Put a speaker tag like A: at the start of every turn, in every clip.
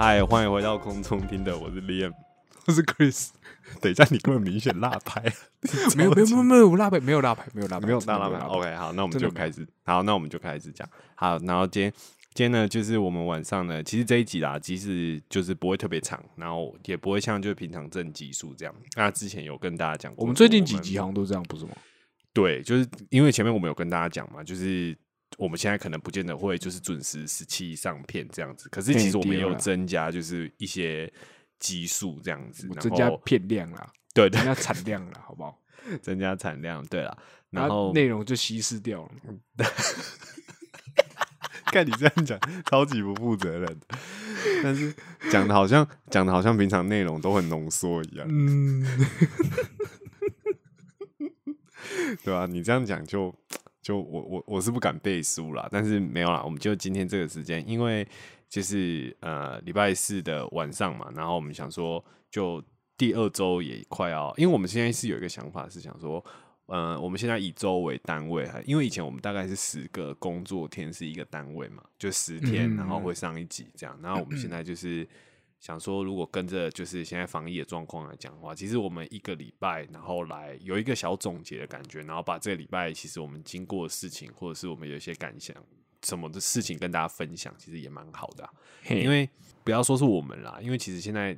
A: 嗨，欢迎回到空中听的，我是 Liam，我是 Chris。等一下，你根本明显落拍，
B: 没有没有没有没有拉牌，没有拉牌，没有拉牌，
A: 没有大拉牌。OK，好，那我们就开始。好，那我们就开始讲。好，然后今天今天呢，就是我们晚上呢，其实这一集啦，其实就是不会特别长，然后也不会像就是平常正集数这样。那之前有跟大家讲过，
B: 我们最近几集好像都这样，不是吗？
A: 对，就是因为前面我们有跟大家讲嘛，就是我们现在可能不见得会就是准时十七上片这样子，可是其实我们也有增加就是一些集数这样子，然
B: 增加
A: 后
B: 片量啦，
A: 对对
B: 增加产量了，好不好？
A: 增加产量，对了，然
B: 然
A: 后
B: 后内容就稀释掉了。
A: 看你这样讲，超级不负责任。但是讲的好像讲的好像平常内容都很浓缩一样，
B: 嗯，
A: 对吧、你这样讲就就我我我是不敢背书啦，但是没有啦，我们就今天这个时间，因为就是呃礼拜四的晚上嘛，然后我们想说就第二周也快要，因为我们现在是有一个想法是想说。呃，我们现在以周为单位，因为以前我们大概是十个工作天是一个单位嘛，就十天，
B: 嗯
A: 然后会上一集这样。然后我们现在就是想说，如果跟着就是现在防疫的状况来讲的话，其实我们一个礼拜，然后来有一个小总结的感觉，然后把这个礼拜其实我们经过的事情，或者是我们有一些感想什么的事情跟大家分享，其实也蛮好的啊、因为不要说是我们啦，因为其实现在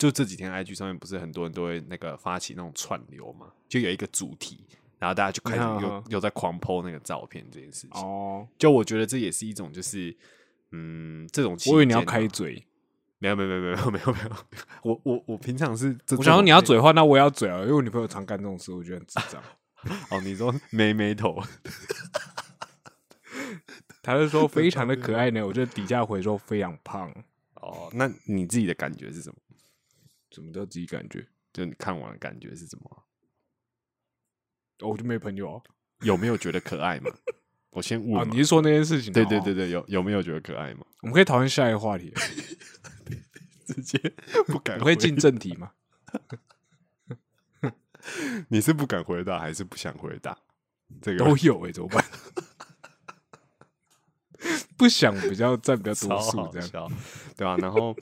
A: 就这几天 IG 上面不是很多人都会那个发起那种串流嘛，就有一个主题，然后大家就开始又、
B: 嗯
A: 又在狂 PO 那个照片这件事情。
B: 哦，
A: 就我觉得这也是一种就是嗯这种期
B: 我以为你要开嘴，
A: 没有没有没有没有没有没有，我我我平常是
B: 我想说你要嘴的话，那我也要嘴啊，因为我女朋友常干这种事，我觉得很智障。
A: 哦，你说眉眉头
B: 她就说非常的可爱呢，我觉得底下回说非常胖，
A: 哦，那你自己的感觉是什么？
B: 怎么叫自己感觉？
A: 就你看完的感觉是什么啊？
B: 哦我就没朋友啊。
A: 有没有觉得可爱嘛？我先 问
B: 你是说那件事情？哦
A: 对对对，对，有有没有觉得可爱嘛？
B: 我们可以讨论下一个话题，
A: 直接 不敢
B: 可以进正题吗？
A: 你是不敢回答还是不想回答？这个
B: 都有哎，怎么办？不想比较占比较
A: 超
B: 多数这样。
A: 对吧、然后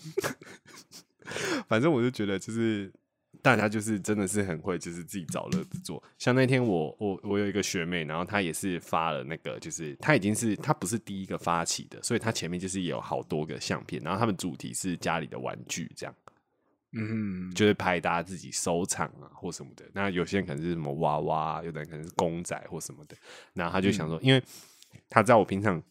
A: 反正我就觉得，就是大家就是真的是很会，就是自己找乐子做。像那天我我我有一个学妹，然后她也是发了那个，就是她已经是她不是第一个发起的，所以她前面就是也有好多个相片，然后他们主题是家里的玩具这样。
B: 嗯，
A: 就是拍大家自己收藏啊或什么的。那有些人可能是什么娃娃，有的人可能是公仔或什么的。然后他就想说，因为他知道我平常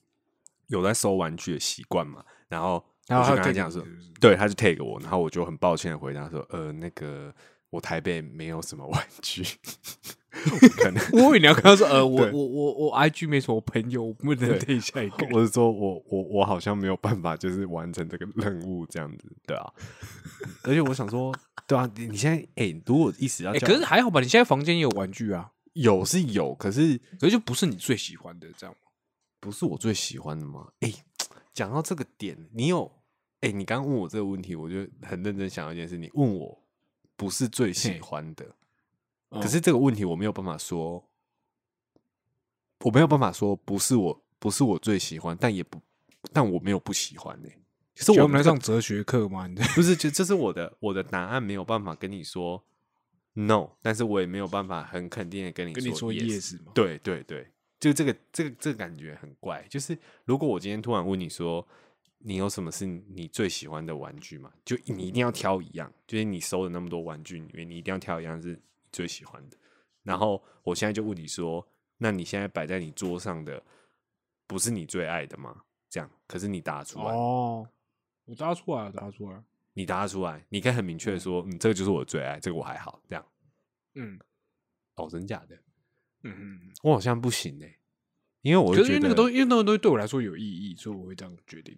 A: 有在收玩具的习惯嘛，然后
B: 然后他
A: 跟他讲说，对，他就 take 我，然后我就很抱歉的回答说，呃，那个我台北没有什么玩具，可能
B: 我以为你要跟他说，呃，我我我我 IG 没什么朋友，我不能对下一个。
A: 我是说我我我好像没有办法，就是完成这个任务这样子，对啊。而且我想说，对啊，你你现在哎、如果一时要
B: 可是还好吧？你现在房间也有玩具啊，
A: 有是有，可是
B: 可是就不是你最喜欢的这样？
A: 不是我最喜欢的吗？哎、讲到这个点，你有哎、你刚刚问我这个问题，我就很认真想到一件事，你问我不是最喜欢的，
B: 嗯
A: 可是这个问题我没有办法说，我没有办法说不是我不是我最喜欢，但也不但我没有不喜欢呢、其实我
B: 们来上哲学课吗？你在
A: 不是，就这是我的我的答案，没有办法跟你说 no，但是我也没有办法很肯定的跟你
B: 跟你说
A: yes。
B: yes 吗？
A: 对对对，就这个这个这个感觉很怪。就是如果我今天突然问你说，你有什么是你最喜欢的玩具吗？就你一定要挑一样，就是你收的那么多玩具里面，你一定要挑一样是你最喜欢的。然后我现在就问你说，那你现在摆在你桌上的不是你最爱的吗？这样，可是你答出来，
B: 哦，我答出来了，答出来。
A: 你答得出来，你可以很明确的说，嗯，这个就是我最爱，这个我还好，这样。
B: 嗯
A: 哦，真假的？
B: 嗯嗯。
A: 我好像不行哎、因为我觉得
B: 为那个东西，因为那个东西对我来说有意义，所以我会这样决定。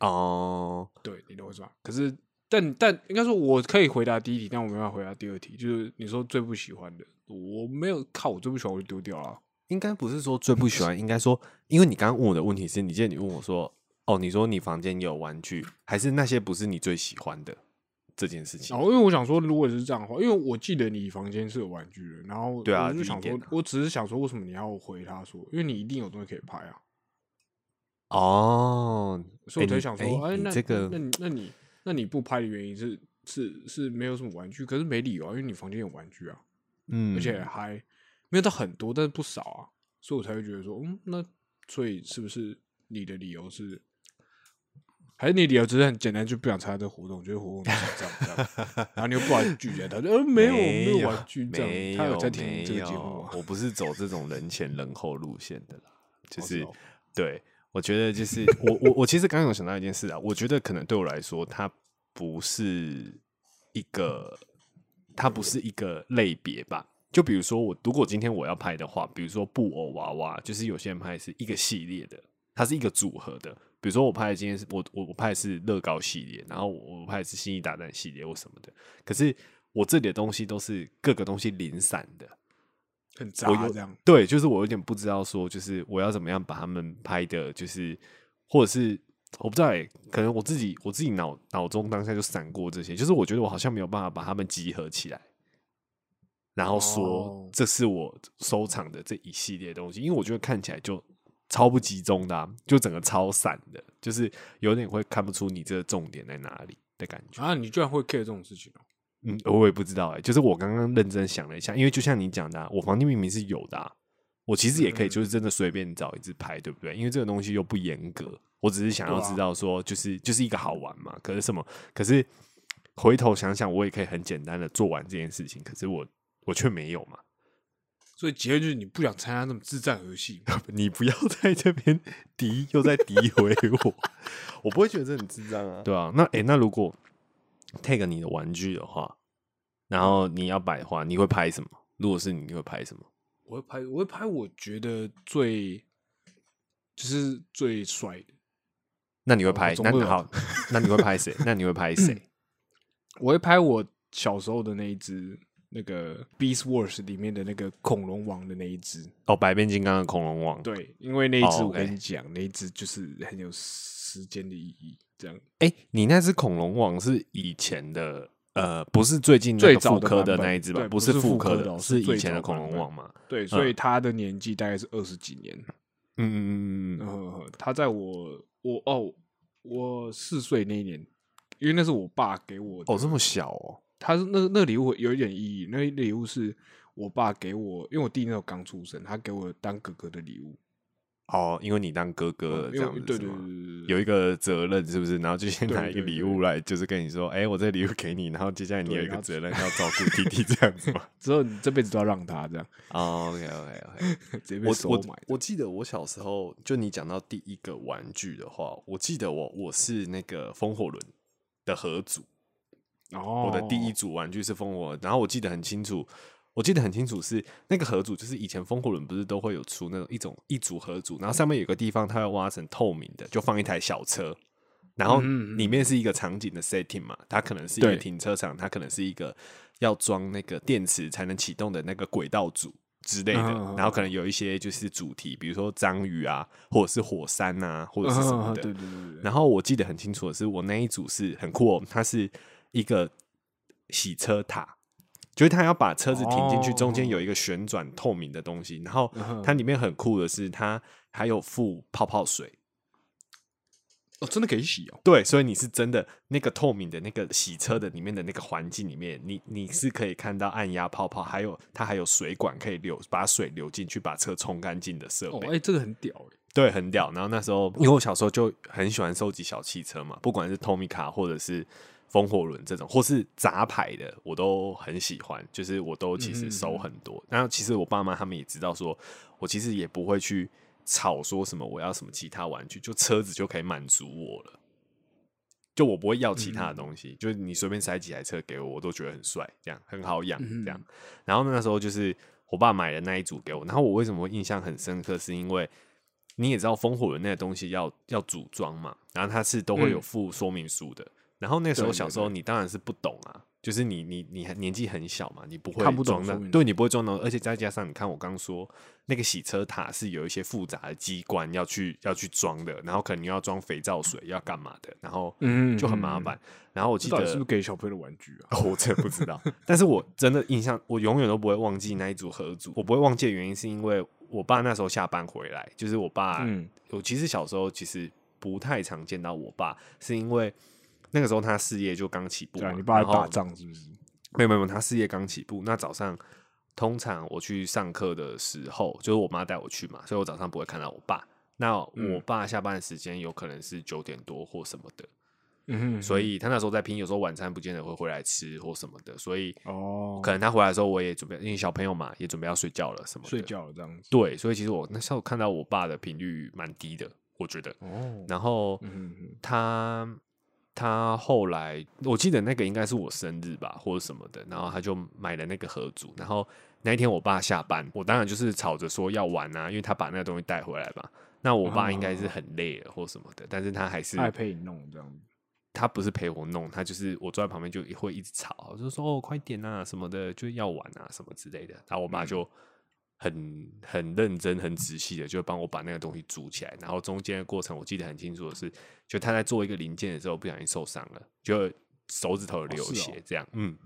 A: 哦，
B: 对，你懂我意思吧？可是但但应该说我可以回答第一题，但我没办法回答第二题。就是你说最不喜欢的，我没有靠，我最不喜欢我就丢掉了。
A: 应该不是说最不喜欢，应该说，因为你刚刚问我的问题是，你记得你问我说，哦，你说你房间有玩具，还是那些不是你最喜欢的这件事情？
B: 然后因为我想说，如果是这样的话，因为我记得你房间是有玩具的，然后
A: 对啊
B: 我就想说
A: 第一点啊，
B: 我只是想说，为什么你要回他说？因为你一定有东西可以拍啊，
A: 哦，
B: 所以我才想说，哎，那
A: 这个
B: 那你那你那你不拍的原因是是是没有什么玩具，可是没理由啊，因为你房间有玩具啊，
A: 嗯，
B: 而且还没有到很多，但是不少啊，所以我才会觉得说，嗯，那所以是不是你的理由是，还是你理由只是很简单，就不想参加这个活动，觉得活动就是这样这样，然后你又不好拒绝他，就呃没有
A: 没
B: 没有玩具这
A: 没
B: 样，他有在
A: 没
B: 听这个节目啊，
A: 有我不是走这种人前人后路线的啦，就是对，我觉得就是我我我其实刚刚有想到一件事啊，我觉得可能对我来说，它不是一个，它不是一个类别吧。就比如说我如果今天我要拍的话，比如说布偶娃娃，就是有些人拍是一个系列的，它是一个组合的。比如说我拍的今天是我我我拍的是乐高系列，然后我我拍的是星际大战系列或什么的。可是我这里的东西都是各个东西零散的，
B: 很杂这样，
A: 对，就是我有点不知道说，就是我要怎么样把他们拍的，就是或者是我不知道欸，可能我自己我自己脑脑中当下就闪过这些，就是我觉得我好像没有办法把他们集合起来，然后说
B: 哦。
A: 这是我收藏的这一系列东西，因为我觉得看起来就超不集中的、啊，就整个超散的，就是有点会看不出你这个重点在哪里的感觉。
B: 啊，你居然会 care 这种事情哦、
A: 嗯，我也不知道哎、就是我刚刚认真想了一下，因为就像你讲的、啊，我房间明明是有的、啊，我其实也可以
B: 嗯
A: 就是真的随便找一支拍，对不对？因为这个东西又不严格，我只是想要知道说，就是、就是一个好玩嘛。可是什么？可是回头想想，我也可以很简单的做完这件事情，可是我我却没有嘛。
B: 所以结论就是你不想参加那种智障游戏，
A: 你不要在这边敌又在诋毁我，我不会觉得这很智障啊。对啊，那诶、那如果 take 你的玩具的话，然后你要摆的话，你会拍什么？如果是你，你会拍什么？
B: 我会拍，我会拍我觉得最就是最帅的，
A: 那你会拍？那好，那你会拍谁？那你会拍谁？
B: 我会拍我小时候的那一只那个《Beast Wars》里面的那个恐龙王的那一只。
A: 哦，百变金刚的恐龙王。
B: 对，因为那一只
A: 哦
B: 我跟你讲，那一只就是很有时间的意义。这样
A: 哎、你那只恐龙王是以前的，呃，不是最近
B: 最早
A: 科
B: 的
A: 那一只吧？不
B: 是
A: 复科的，是以前的恐龙王嘛？
B: 对，所以他的年纪大概是二十几年。
A: 嗯嗯嗯嗯嗯，
B: 嗯，他在我我哦，我四岁那一年，因为那是我爸给我的。
A: 哦，这么小哦。
B: 他是那那礼物有一点意义，那礼物是我爸给我，因为我弟那时候刚出生，他给我当哥哥的礼物。
A: 哦，因为你当哥哥了，这样子是吗
B: 对对对对对，
A: 有一个责任，是不是？然后就先拿一个礼物来，就是跟你说，哎、我这个礼物给你，然后接下来你有一个责任要照顾弟弟，这样子嘛？
B: 之后你这辈子都要让他这样，
A: 哦，OK OK OK，
B: 直接被
A: 我我
B: 收买。
A: 我记得我小时候，就你讲到第一个玩具的话，我记得我我是那个风火轮的合组，
B: 哦，
A: 我的第一组玩具是风火轮，然后我记得很清楚。我记得很清楚是那个盒组，就是以前风火轮不是都会有出那种一种一组盒组，然后上面有个地方它要挖成透明的，就放一台小车，然后里面是一个场景的 setting 嘛，它可能是一个停车场，它可能是一个要装那个电池才能启动的那个轨道组之类的，然后可能有一些就是主题，比如说章鱼啊，或者是火山啊，或者是什么的，
B: 对对对对对，
A: 然后我记得很清楚的是，我那一组是很酷哦，它是一个洗车塔，就是他要把车子停进去，中间有一个旋转透明的东西，然后它里面很酷的是，它还有附泡泡水。
B: 哦，真的可以洗哦，
A: 对，所以你是真的那个透明的那个洗车的里面的那个环境里面，你你是可以看到按压泡泡，还有它还有水管可以流把水流进去，把车冲干净的设备。，
B: 哦哎，这个很屌哎，
A: 对，很屌。然后那时候，因为我小时候就很喜欢收集小汽车嘛，不管是 Tomica 或者是风火轮这种，或是杂牌的，我都很喜欢。就是我都其实收很多。然后其实我爸妈他们也知道说，我其实也不会去吵说什么我要什么其他玩具，就车子就可以满足我了。就我不会要其他的东西，就是你随便塞几台车给我，我都觉得很帅，这样很好养，
B: 嗯
A: 这样。然后那时候就是我爸买的那一组给我，然后我为什么会印象很深刻，是因为你也知道风火轮那个东西要要组装嘛，然后它是都会有
B: 嗯
A: 附说明书的，然后那时候小时候你当然是不懂啊，就是你你你还年纪很小嘛，你不会
B: 看不懂
A: 装的，对你不会装的，而且再加上你看我刚说那个洗车塔是有一些复杂的机关要去要去装的，然后可能要装肥皂水要干嘛的，然后
B: 嗯
A: 就很麻烦。然后我记得
B: 是不是给小朋友的玩具啊？
A: 哦，我真的不知道，但是我真的印象，我永远都不会忘记那一组合组。我不会忘记的原因是因为我爸那时候下班回来，就是我爸，
B: 嗯
A: 我其实小时候其实不太常见到我爸，是因为那个时候他事业就刚起步
B: 你爸在
A: 然后
B: 打仗是不是？
A: 没有没有，他事业刚起步。那早上通常我去上课的时候，就是我妈带我去嘛，所以我早上不会看到我爸。那
B: 嗯
A: 我爸下班的时间有可能是九点多或什么的，
B: 嗯哼，
A: 所以他那时候在拼，有时候晚餐不见得会回来吃或什么的，所以
B: 哦，
A: 可能他回来的时候我也准备，因为小朋友嘛，也准备要睡觉了什么的。
B: 睡觉了这样子。
A: 对，所以其实我那时候看到我爸的频率蛮低的，我觉得。
B: 哦，
A: 然后
B: 嗯
A: 他他后来，我记得那个应该是我生日吧，或者什么的，然后他就买了那个盒组。然后那一天我爸下班，我当然就是吵着说要玩啊，因为他把那个东西带回来嘛。那我爸应该是很累了或什么的，但是他还是
B: 他还陪你弄这样子。
A: 他不是陪我弄，他就是我坐在旁边就会一直吵，就说哦快点啊什么的，就要玩啊什么之类的。然后我爸就很很认真、很仔细的就帮我把那个东西组起来。然后中间的过程我记得很清楚的是，就他在做一个零件的时候不小心受伤了，就手指头流血这样，嗯。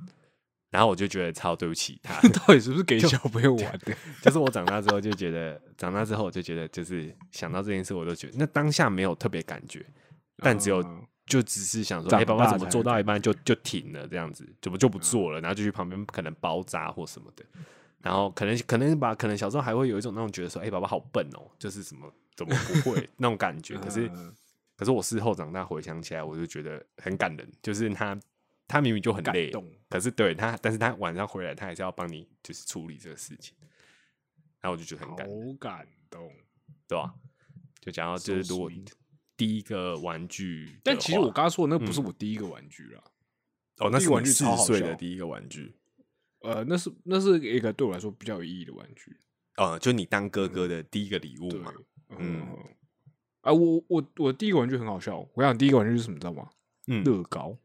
A: 然后我就觉得超对不起他，
B: 到底是不是给小朋友玩的？
A: 就是我长大之后就觉得，长大之后我就觉得，就是想到这件事，我都觉得那当下没有特别感觉，但只有
B: 嗯
A: 就只是想说，
B: 长
A: 哎、爸爸怎么做到一半就就停了这样子，怎么就不做了，然后就去旁边可能包扎或什么的，然后可能可能吧，可能小时候还会有一种那种觉得说，哎、爸爸好笨哦，就是什么怎么不会 那种感觉，可是
B: 嗯
A: 可是我事后长大回想起来，我就觉得很感人，就是他他明明就很累。可是对他，但是他晚上回来，他还是要帮你就是处理这个事情，然后我就觉得很感人，
B: 好感动。
A: 对吧、就讲到就是如果第一个玩具，
B: 但其实我刚刚说的那不是
A: 嗯。
B: 我第一个玩具啦，
A: 哦，那是玩
B: 具超好笑
A: 岁的第一个玩具，
B: 呃，那是那是一个对我来说比较有意义的玩具。
A: 呃，就你当哥哥的第一个礼物嘛。，
B: 嗯
A: 嗯，
B: 啊，我我我第一个玩具很好笑，我想第一个玩具是什么，你知道吗？
A: 嗯，
B: 乐高，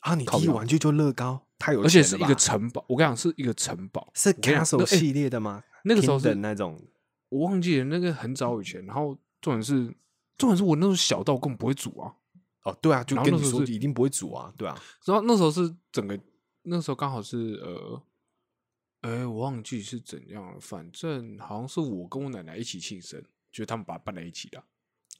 A: 啊，你第一个玩具就乐高，太有
B: 而且是一个城堡。我跟你讲，是一个城堡，
A: 是 Castle 系列的吗？
B: 那个时候是
A: 那种，
B: 我忘记了，那个很早以前。然后重点是，重点是我那时候小到根本不会煮啊。
A: 哦，对啊，就跟你说一定不会煮啊，对啊，
B: 然后那时候是整个，那时候刚好是呃，哎，我忘记是怎样了，反正好像是我跟我奶奶一起庆生，就是他们把它办在一起的。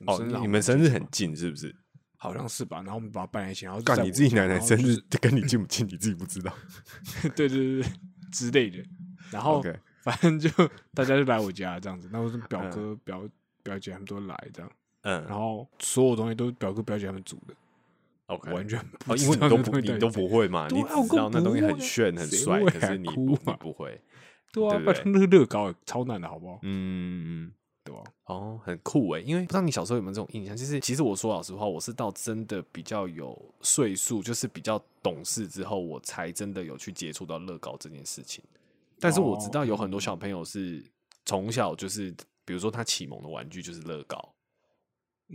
A: 哦，你们生日很近是不是？
B: 好像是吧？然后我们把它办在一起，然后就
A: 干你自己奶奶生日
B: 是
A: 跟你近不近，你自己不知道。
B: 对对对对之类的。然后 反正就大家就来我家这样子，那我是表
A: 嗯
B: 哥、表表姐他们都来这样，
A: 嗯
B: 然后所有东西都是表哥表姐他们煮的，完全不
A: 因为你都不你都不会嘛，你知道那东西很炫很帅，可是你不你
B: 啊
A: 不会，
B: 对那个乐高超难的好不好？
A: 嗯嗯。
B: 对吧？
A: 哦，很酷诶，因为不知道你小时候有没有这种印象，就是其实我说老实话，我是到真的比较有岁数，就是比较懂事之后，我才真的有去接触到乐高这件事情。但是我知道有很多小朋友是从小就是，比如说他启蒙的玩具就是乐高，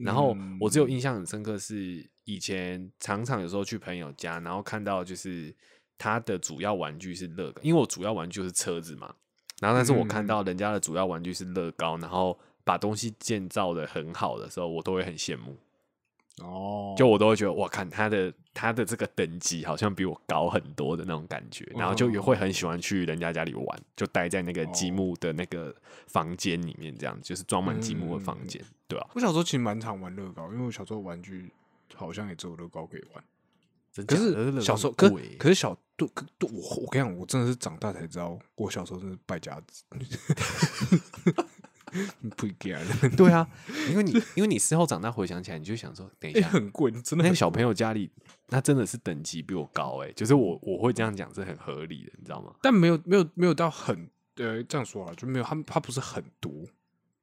A: 然后
B: 嗯
A: 我只有印象很深刻是以前常常有时候去朋友家，然后看到就是他的主要玩具是乐高，因为我主要玩具就是车子嘛。然后但是我看
B: 嗯
A: 到人家的主要玩具是乐高，然后把东西建造的很好的时候，我都会很羡慕。
B: 哦，
A: 就我都会觉得，哇，看他的他的这个等级好像比我高很多的那种感觉，然后就也会很喜欢去人家家里玩，就待在那个积木的那个房间里面，这样就是装满积木的房间，对吧、
B: 我小时候其实蛮常玩乐高，因为我小时候玩具好像也只有乐高可以玩。可是小时候，可可是小对可我我跟你讲，我真的是长大才知道，我小时候真是败家子。不一样，
A: 对啊，因为你因为你事后长大回想起来，你就想说，等一
B: 哎，
A: 下，
B: 很贵，真的很
A: 那个小朋友家里，那真的是等级比我高哎、就是我我会这样讲是很合理的，你知道吗？
B: 但没有没有没有到很呃这样说啊，就没有他他不是很多，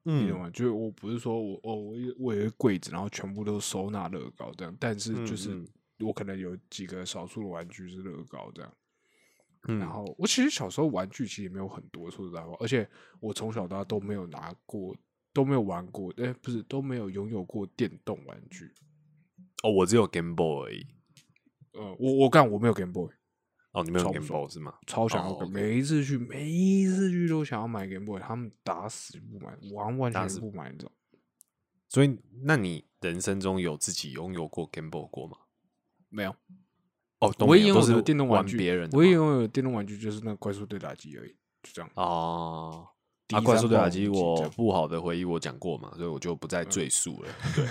B: 你懂
A: 嗯
B: 吗？就是我不是说我哦我有我有一个柜子，然后全部都收纳乐高这样，但是就是
A: 嗯
B: 我可能有几个少数的玩具是乐高这样。
A: 嗯
B: 然后我其实小时候玩具其实也没有很多，说实在话，而且我从小到大都没有拿过，都没有玩过，哎、不是都没有拥有过电动玩具。
A: 哦，我只有 Game Boy 而已。
B: 呃，我我干我没有 Game Boy，
A: 哦，你没有 Game Boy 是吗？
B: 超想要每一次去每一次去都想要买 Game Boy，他们打死不买，完完全
A: 打死
B: 全不买那种。
A: 所以，那你人生中有自己拥有过 Game Boy 过吗？
B: 没有，
A: 哦，都
B: 唯一拥
A: 有
B: 电动
A: 玩
B: 具，
A: 别人的吗
B: 唯一拥有的电动玩具就是那个怪兽对打机而已，就这样。
A: 哦。啊，
B: 第三
A: 怪兽对打机，我不好的回忆我讲过嘛，所以我就不再赘述了。对，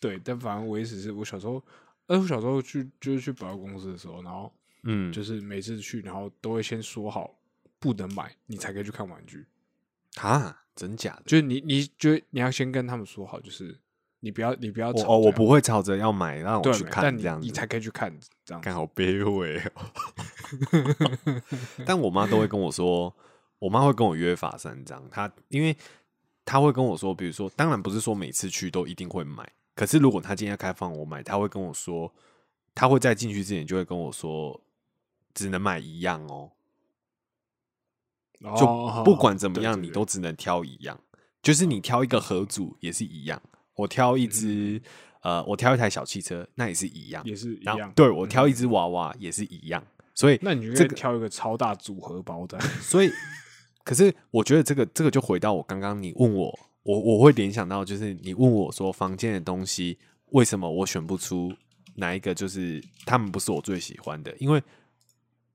B: 对，但反正我意思是我小时候，呃，我小时候去就是去百货公司的时候，然后
A: 嗯，
B: 就是每次去，然后都会先说好不能买，你才可以去看玩具。
A: 啊，真假的？
B: 就是你，你就你要先跟他们说好，就是你不要，你不要
A: 吵哦，我不会吵着要买，让我去看这样子，
B: 你才可以去看这样
A: 好卑微哦。但我妈都会跟我说，我妈会跟我约法三章。她因为她会跟我说，比如说，当然不是说每次去都一定会买，可是如果她今天要开放我买，她会跟我说，她会在进去之前就会跟我说，只能买一样哦，就
B: 哦
A: 不管怎么样，你都只能挑一样，就是你挑一个合组也是一样，我挑一只、呃，我挑一台小汽车，那也是一样，
B: 嗯也是一样。
A: 对我挑一
B: 嗯
A: 只娃娃也是一样，所以
B: 那你就
A: 这个
B: 挑一个超大组合包的。
A: 所以，可是我觉得这个这个就回到我刚刚你问我，我我会联想到就是你问我说房间的东西为什么我选不出哪一个，就是他们不是我最喜欢的，因为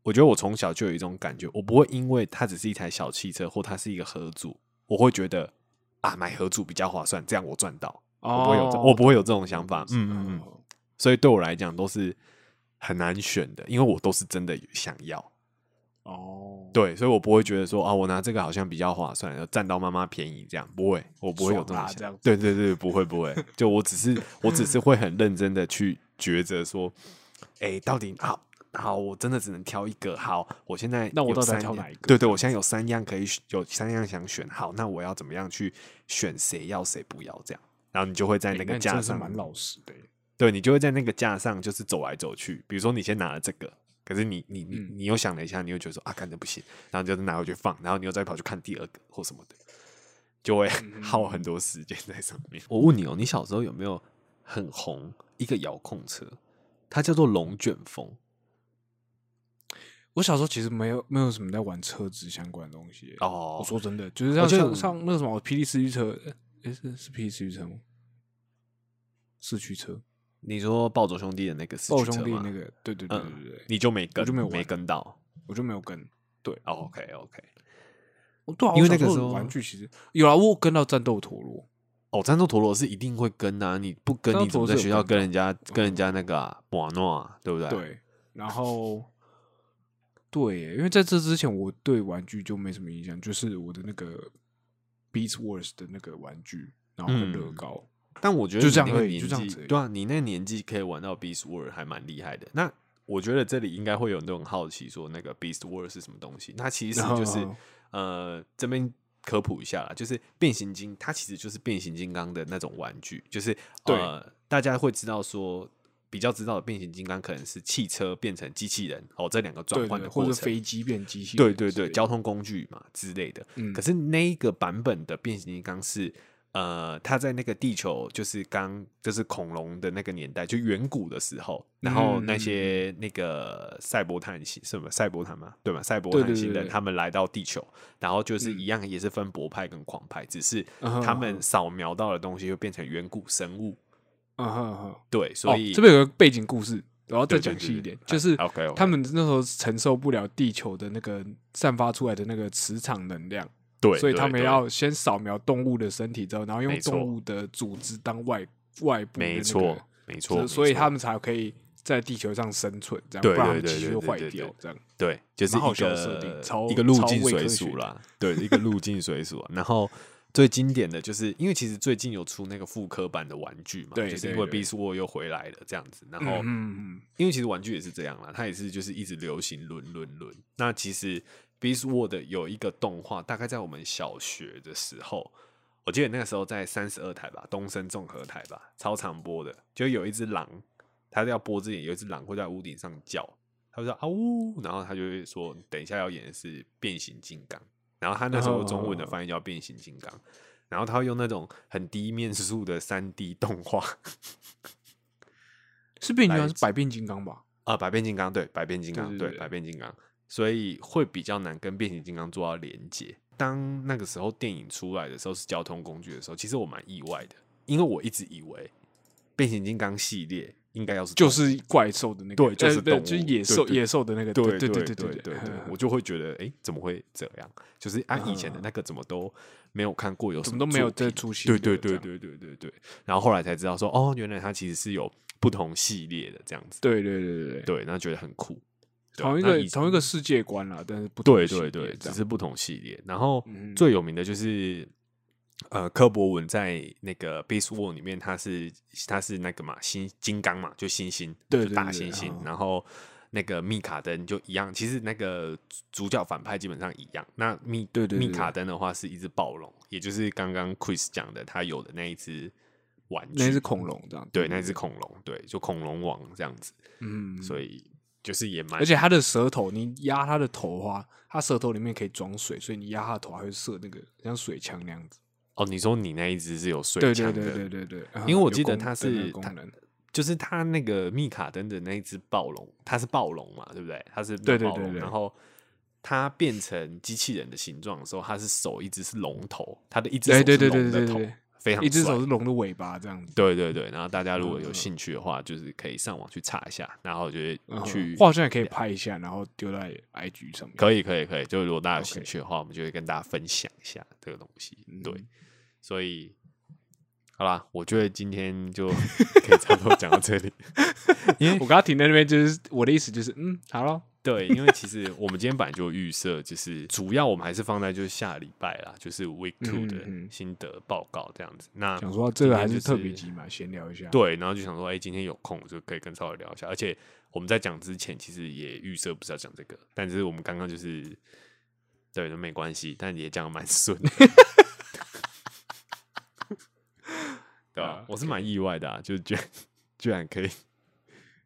A: 我觉得我从小就有一种感觉，我不会因为它只是一台小汽车或它是一个合组，我会觉得啊买合组比较划算，这样我赚到，我不会有这我不会有这种想法，嗯嗯嗯，
B: 哦
A: 所以对我来讲都是很难选的，因为我都是真的想要。
B: 哦，
A: 对，所以我不会觉得说啊，我拿这个好像比较划算，要占到妈妈便宜，这样不会，我不会有这种想
B: 爽啦这样子
A: 对对对，不会不会，就我只是我只是会很认真的去抉择说，哎、到底好好，我真的只能挑一个。好，我现在
B: 那我到底挑哪一个
A: 对对，我现在有三样可以选有三样想选，好，那我要怎么样去选谁要谁不要这样？然后你就会在
B: 欸
A: 那个架上，
B: 蛮老实的欸。
A: 对你就会在那个架上就是走来走去。比如说你先拿了这个，可是你你你
B: 嗯
A: 你又想了一下，你又觉得说啊，干的不行，然后你就拿回去放，然后你又再跑去看第二个或什么的，就会
B: 嗯
A: 耗很多时间在上面。我问你哦，你小时候有没有很红一个遥控车？它叫做龙卷风。
B: 我小时候其实没有没有什么在玩车子相关的东西欸。
A: 哦
B: 我说真的，就是像像像那个什么霹雳四驱车，诶，是是霹雳四驱车吗？四驱车，
A: 你说暴走兄弟的那个四
B: 暴
A: 驱车吗
B: 兄弟那个，对对对
A: 嗯
B: 对对，
A: 你就没跟，我
B: 就没有没
A: 跟到。
B: 我就没有跟。
A: 哦，OK OK。
B: 哦对啊，
A: 因为那个时候
B: 玩具其实有啊，我跟到战斗陀螺，
A: 哦，战斗陀螺是一定会跟的、啊，你不跟你怎么在学校
B: 跟
A: 跟人家跟人家那个啊瓦诺啊，对不对？
B: 对，然后对，因为在这之前我对玩具就没什么印象，就是我的那个 Beast Wars 的那个玩具，然后跟乐
A: 嗯
B: 高，
A: 但我觉得
B: 就这样而已就这样子
A: 对啊，你那个年纪可以玩到 Beast World 还蛮厉害的。那我觉得这里应该会有人都很好奇，说那个 Beast World 是什么东西？那其实就是呃这边科普一下啦，就是变形金，它其实就是变形金刚的那种玩具，就是呃大家会知道说。比较知道的变形金刚可能是汽车变成机器人哦，这两个转
B: 对对，
A: 换的过程，
B: 或者飞机变机器
A: 对对对，
B: 人之类的
A: 交通工具嘛之类的。
B: 嗯
A: 可是那一个版本的变形金刚是，呃，他在那个地球就是刚就是恐龙的那个年代，就远古的时候，然后那
B: 嗯
A: 些那个赛博坦星什么？赛博坦嘛？对吧？赛博坦星
B: 对对对对
A: 人他们来到地球，然后就是
B: 嗯
A: 一样也是分博派跟狂派，只是他们扫描到的东西会变成远古生物。
B: 嗯哼嗯哼，
A: 对，所以、
B: 哦、这边有个背景故事，然后再讲细一点，
A: 哎
B: 就是他们那时候承受不了地球的那个散发出来的那个磁场能量，
A: 对，
B: 所以他们要先扫描动物的身体之后，然后用动物的组织当外外部
A: 没错，没错，
B: 所所以他们才可以在地球上生存，这样
A: 对
B: 不然他们
A: 对对
B: 机器会坏掉这样。
A: 对，就是一个
B: 定超
A: 一个路
B: 超
A: 径随
B: 伪科学
A: 俗啦，对，一个路径水鼠啊。然后最经典的就是，因为其实最近有出那个复刻版的玩具嘛，
B: 对
A: 就是因为
B: 对对
A: Beast War 又回来了这样子。然后，
B: 嗯嗯
A: 因为其实玩具也是这样啦，它也是就是一直流行轮轮轮。那其实 Beast 的有一个动画，大概在我们小学的时候。我记得那个时候在三十二台吧，东森综合台吧，超常播的，就有一只狼，它要播之前有一只狼会在屋顶上叫，他就说啊呜，然后他就会说等一下要演的是变形金刚，然后他那时候中文的翻译叫变形金刚，然后他会用那种很低面数的三 D 动画，
B: 是变形金
A: 来
B: 刚是百变金刚吧？
A: 啊、百变金刚对，百变金刚对。百变金刚，所以会比较难跟变形金刚做到连接。当那个时候电影出来的时候是交通工具的时候，其实我蛮意外的，因为我一直以为变形金刚系列应该要是
B: 就是怪兽的那个，
A: 对就是
B: 呃对
A: 动物
B: 就是野兽野兽的那个，
A: 对
B: 对
A: 对对
B: 对对
A: 我就会觉得，哎、怎么会这样？就是按以前的
B: 嗯
A: 那个怎么都没有看过有什
B: 怎么都没有
A: 作品
B: 这出现
A: 对对对对对对对。然后后来才知道说，哦，原来它其实是有不同系列的这样子。
B: 对对对对对，
A: 对，那觉得很酷。
B: 同一个同一个世界观啦，但是不同
A: 对对对，只是不同系列。然后
B: 嗯
A: 最有名的就是呃，柯博文在那个《Beast War》里面，他是他是那个嘛，星金刚嘛，就猩猩，就
B: 对
A: 大猩猩
B: 嗯。
A: 然后那个密卡登就一样，其实那个主角反派基本上一样。那密
B: 对对对
A: 密卡登的话是一只暴龙，也就是刚刚 Chris 讲的，他有的那一只玩具，
B: 那只恐龙这样，
A: 对，那只恐龙，对，就恐龙王这样子。
B: 嗯，
A: 所以就是也蛮
B: 而且它的舌头，你压它的头的话，它舌头里面可以装水，所以你压它的头还会射那个像水枪那样子。
A: 哦，你说你那一只是有水枪的，
B: 对对对对对，
A: 因为我记得它是它
B: 功能，
A: 就是它那个密卡登的那一只暴龙，它是暴龙嘛，对不对？它是暴龙
B: 对对对对
A: 然后它变成机器人的形状的时候，它是手一只是龙头，它的一只手是
B: 对对对
A: 龙的头
B: 对对对，
A: 非常
B: 一只手是龙的尾巴这样子。
A: 对对对，然后大家如果有
B: 嗯。
A: 兴趣的话，就是可以上网去查一下，然后就会
B: 嗯。
A: 去
B: 我好像也可以拍一下，然后丢在 IG 上面。
A: 可以可以可以，就如果大家有兴趣的话，我们就会跟大家分享一下这个东西。对
B: 嗯，
A: 所以好啦，我觉得今天就可以差不多讲到这里，因为
B: 我刚刚停在那边，就是我的意思就是，嗯，好了，
A: 对，因为其实我们今天本来就预设，就是主要我们还是放在就是下礼拜啦，就是 Week Two 的心得报告这样子。那
B: 想说这个还是特别急嘛，闲聊一下。
A: 对，然后就想说，哎、今天有空就可以跟超伟聊一下。而且我们在讲之前，其实也预设不是要讲这个，但是我们刚刚就是对，都没关系，但也讲的蛮顺的，对吧、
B: 啊
A: 我是蛮意外的啊，就是居然 居然可以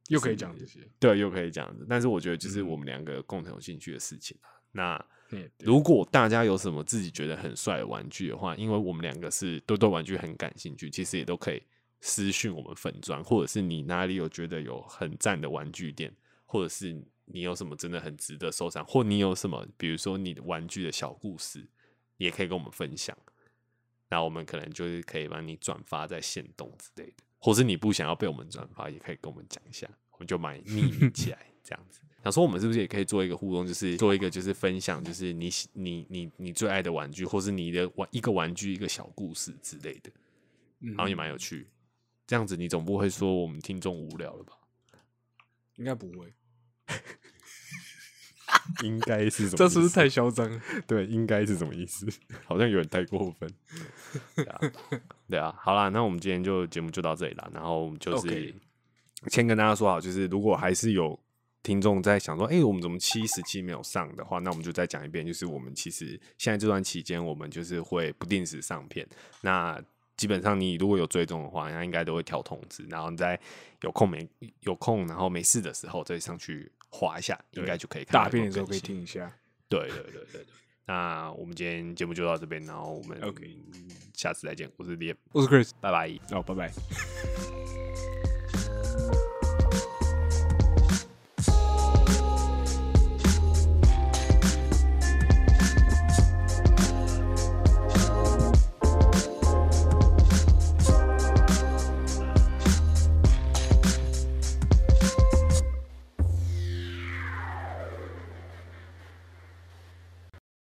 B: 又可以讲这些。
A: 对，又可以这样子。但是我觉得就是
B: 嗯
A: 我们两个共同有兴趣的事情
B: 嗯对
A: 如果大家有什么自己觉得很帅的玩具的话，因为我们两个是都对玩具很感兴趣，其实也都可以私讯我们粉砖，或者是你哪里有觉得有很赞的玩具店，或者是你有什么真的很值得收藏，或你有什么比如说你的玩具的小故事，也可以跟我们分享。那我们可能就是可以帮你转发在线动之类的，或是你不想要被我们转发，也可以跟我们讲一下，我们就买匿名起来这样子。想说我们是不是也可以做一个互动，就是做一个就是分享，就是你喜你你你最爱的玩具，或是你的玩一个玩具一个小故事之类的，
B: 嗯
A: 好像也蛮有趣。这样子你总不会说我们听众无聊了吧？
B: 应该不会，
A: 应该是什么？
B: 这是不是太嚣张了？
A: 对，应该是什么意思？好像有点太过分。对啊，对啊，好啦，那我们今天就节目就到这里啦。然后就是先跟大家说好，就是如果还是有听众在想说，哎、我们怎么七十期没有上的话，那我们就再讲一遍，就是我们其实现在这段期间，我们就是会不定时上片。那基本上你如果有追踪的话，那应该都会跳通知，然后你在有空没有空，然后没事的时候再上去划一下，应该就可以看
B: 大便的时候可以听一下。
A: 对对对对对。那我们今天节目就到这边，然后我们
B: OK
A: 下次再见。我是 Liam，
B: 我是 Chris，
A: 拜拜。
B: 哦，拜拜。